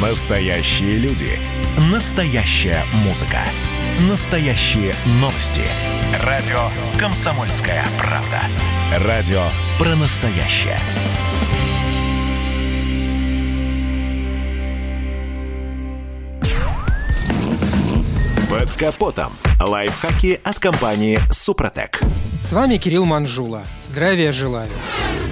Настоящие люди. Настоящая музыка. Настоящие новости. Радио «Комсомольская правда». Радио про настоящее. Под капотом. Лайфхаки от компании «Супротек». С вами Кирилл Манжула. Здравия желаю.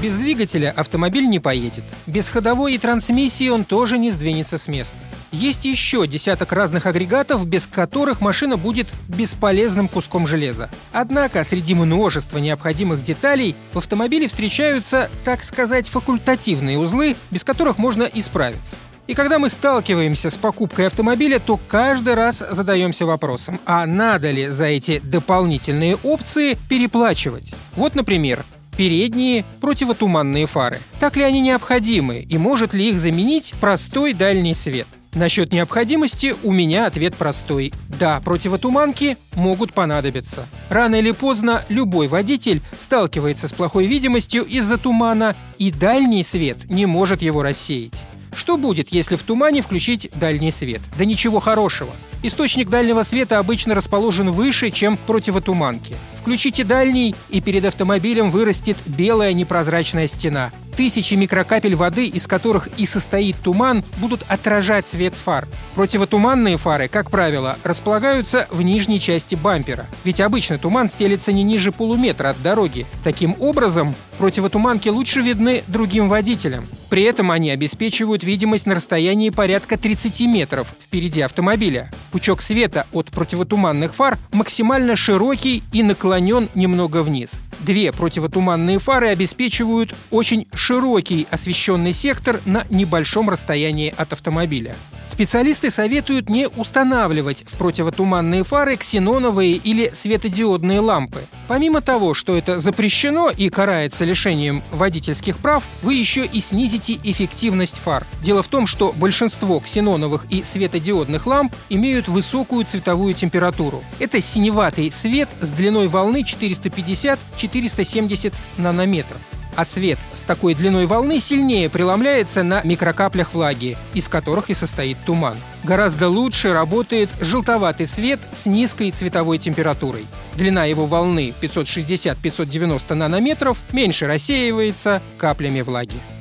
Без двигателя автомобиль не поедет. Без ходовой и трансмиссии он тоже не сдвинется с места. Есть еще десяток разных агрегатов, без которых машина будет бесполезным куском железа. Однако среди множества необходимых деталей в автомобиле встречаются, так сказать, факультативные узлы, без которых можно исправиться. И когда мы сталкиваемся с покупкой автомобиля, то каждый раз задаемся вопросом, а надо ли за эти дополнительные опции переплачивать? Вот, например, передние противотуманные фары. Так ли они необходимы и может ли их заменить простой дальний свет? Насчет необходимости у меня ответ простой. Да, противотуманки могут понадобиться. Рано или поздно любой водитель сталкивается с плохой видимостью из-за тумана, и дальний свет не может его рассеять. Что будет, если в тумане включить дальний свет? Да ничего хорошего. Источник дальнего света обычно расположен выше, чем противотуманки. Включите дальний, и перед автомобилем вырастет белая непрозрачная стена. Тысячи микрокапель воды, из которых и состоит туман, будут отражать свет фар. Противотуманные фары, как правило, располагаются в нижней части бампера. Ведь обычно туман стелится не ниже полуметра от дороги. Таким образом, противотуманки лучше видны другим водителям. При этом они обеспечивают видимость на расстоянии порядка 30 метров впереди автомобиля. Пучок света от противотуманных фар максимально широкий и наклонен немного вниз. Две противотуманные фары обеспечивают очень широкий освещенный сектор на небольшом расстоянии от автомобиля. Специалисты советуют не устанавливать в противотуманные фары ксеноновые или светодиодные лампы. Помимо того, что это запрещено и карается лишением водительских прав, вы еще и снизите эффективность фар. Дело в том, что большинство ксеноновых и светодиодных ламп имеют высокую цветовую температуру. Это синеватый свет с длиной волны 450-470 нанометров а свет с такой длиной волны сильнее преломляется на микрокаплях влаги, из которых и состоит туман. Гораздо лучше работает желтоватый свет с низкой цветовой температурой. Длина его волны 560-590 нанометров меньше рассеивается каплями влаги.